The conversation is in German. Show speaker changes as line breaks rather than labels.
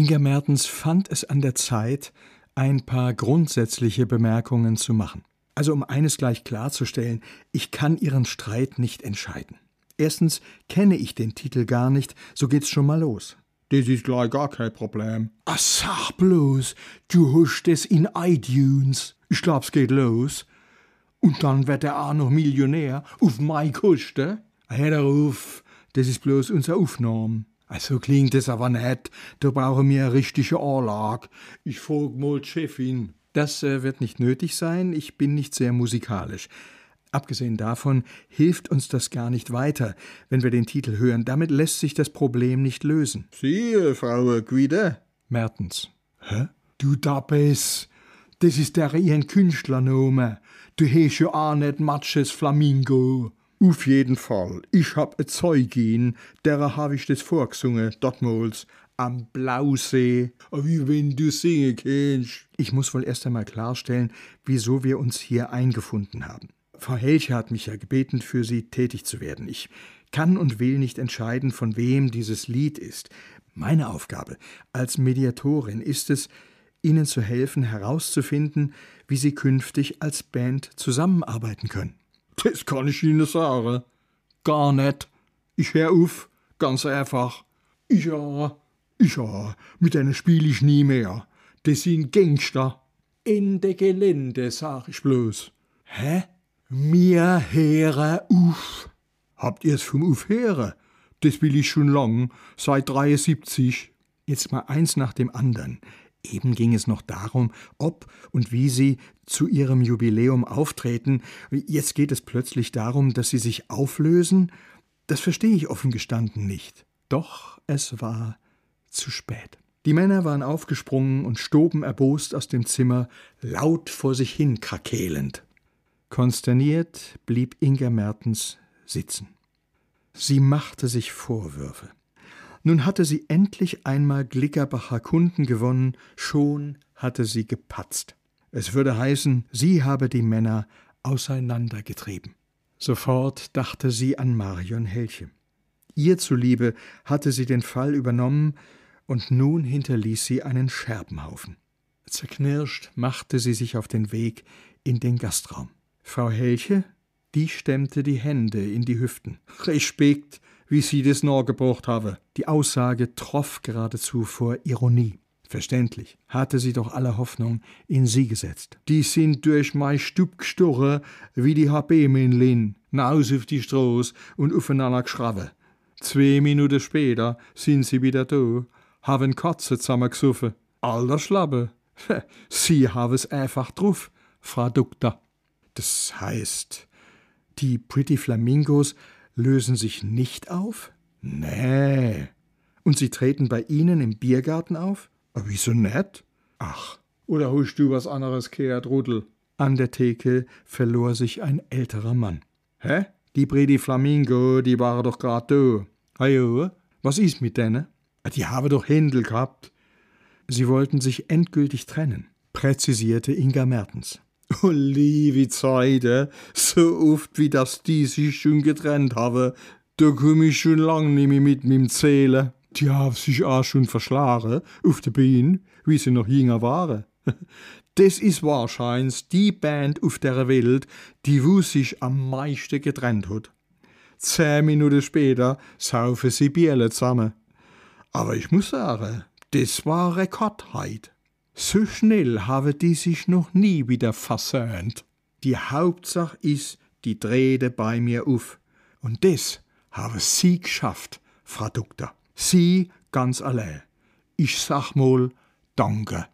Inga Mertens fand es an der Zeit, ein paar grundsätzliche Bemerkungen zu machen. Also um eines gleich klarzustellen, ich kann Ihren Streit nicht entscheiden. Erstens kenne ich den Titel gar nicht, so geht's schon mal los.
Das ist gleich gar kein Problem.
Ach, sag bloß, du hast es in iTunes. Ich glaub's geht los. Und dann wird er auch noch Millionär auf mein Kosten. Hör darauf, das ist bloß unser Aufnahme. Also klingt es aber nicht. Da brauchen wir eine richtige Anlage. Ich frag mal die Chefin. Das äh, wird nicht nötig sein. Ich bin nicht sehr musikalisch. Abgesehen davon hilft uns das gar nicht weiter, wenn wir den Titel hören. Damit lässt sich das Problem nicht lösen.
Sie, Frau Guide?
Mertens. Hä? Du Dappes, das ist der ihren Künstlername. Du hast ja auch nicht Matches Flamingo.
Auf jeden Fall. Ich hab e Zeugin, derer hab ich das vorgesungen, dortmals, am Blausee, wie wenn du singen kannst.
Ich muss wohl erst einmal klarstellen, wieso wir uns hier eingefunden haben. Frau Helche hat mich ja gebeten, für Sie tätig zu werden. Ich kann und will nicht entscheiden, von wem dieses Lied ist. Meine Aufgabe als Mediatorin ist es, Ihnen zu helfen, herauszufinden, wie Sie künftig als Band zusammenarbeiten können.
Das kann ich Ihnen sagen.
Gar nicht.
Ich hör auf, ganz einfach.
Ja, ja, mit denen spiel ich nie mehr. Das sind Gangster.
Ende Gelände, sag ich bloß.
Hä? Mir Heere uff.
Habt ihr's vom Heere? Das will ich schon lang, seit 73.
Jetzt mal eins nach dem anderen. Eben ging es noch darum, ob und wie sie zu ihrem Jubiläum auftreten. Jetzt geht es plötzlich darum, dass sie sich auflösen. Das verstehe ich offen gestanden nicht. Doch es war zu spät. Die Männer waren aufgesprungen und stoben erbost aus dem Zimmer, laut vor sich hin krakeelend. Konsterniert blieb Inga Mertens sitzen. Sie machte sich Vorwürfe. Nun hatte sie endlich einmal Glickerbacher Kunden gewonnen, schon hatte sie gepatzt. Es würde heißen, sie habe die Männer auseinandergetrieben. Sofort dachte sie an Marion Helche. Ihr zuliebe hatte sie den Fall übernommen, und nun hinterließ sie einen Scherbenhaufen. Zerknirscht machte sie sich auf den Weg in den Gastraum. Frau Helche, die stemmte die Hände in die Hüften.
Respekt, wie sie das nachgebracht habe.
Die Aussage troff geradezu vor Ironie. Verständlich, hatte sie doch alle Hoffnung in sie gesetzt.
Die sind durch mein Stub gestochen, wie die HB-Männlin, naus auf die Straße und aufeinander geschraven. Zwei Minuten später sind sie wieder da, haben Katze zusammengesoffen. Alter Schlappe. sie haben es einfach drauf, Frau Doktor.
Das heißt, die Pretty Flamingos lösen sich nicht auf?
Nee.
Und sie treten bei Ihnen im Biergarten auf?
Aber wieso nett?
Ach.
Oder hast du was anderes gehört, Rudel?
An der Theke verlor sich ein älterer Mann.
Hä? Die Pretty Flamingo, die waren doch grad da.
Hajo, was ist mit denen?
Die haben doch Händel gehabt.
Sie wollten sich endgültig trennen, präzisierte Inga Mertens.
Oh, liebe Zeiten, so oft wie das die sich schon getrennt haben, da komm ich schon lang nicht mehr mit mim Zählen. Die haben sich auch schon verschlagen, auf der Bühne, wie sie noch jünger waren. Das ist wahrscheinlich die Band auf der Welt, die wo sich am meisten getrennt hat. Zehn Minuten später saufen sie Biele zusammen. Aber ich muss sagen, das war Rekordheit. So schnell habe die sich noch nie wieder versöhnt. Die Hauptsache ist, die drehte bei mir auf. Und das habe sie geschafft, Frau Doktor. Sie ganz allein. Ich sag mal Danke.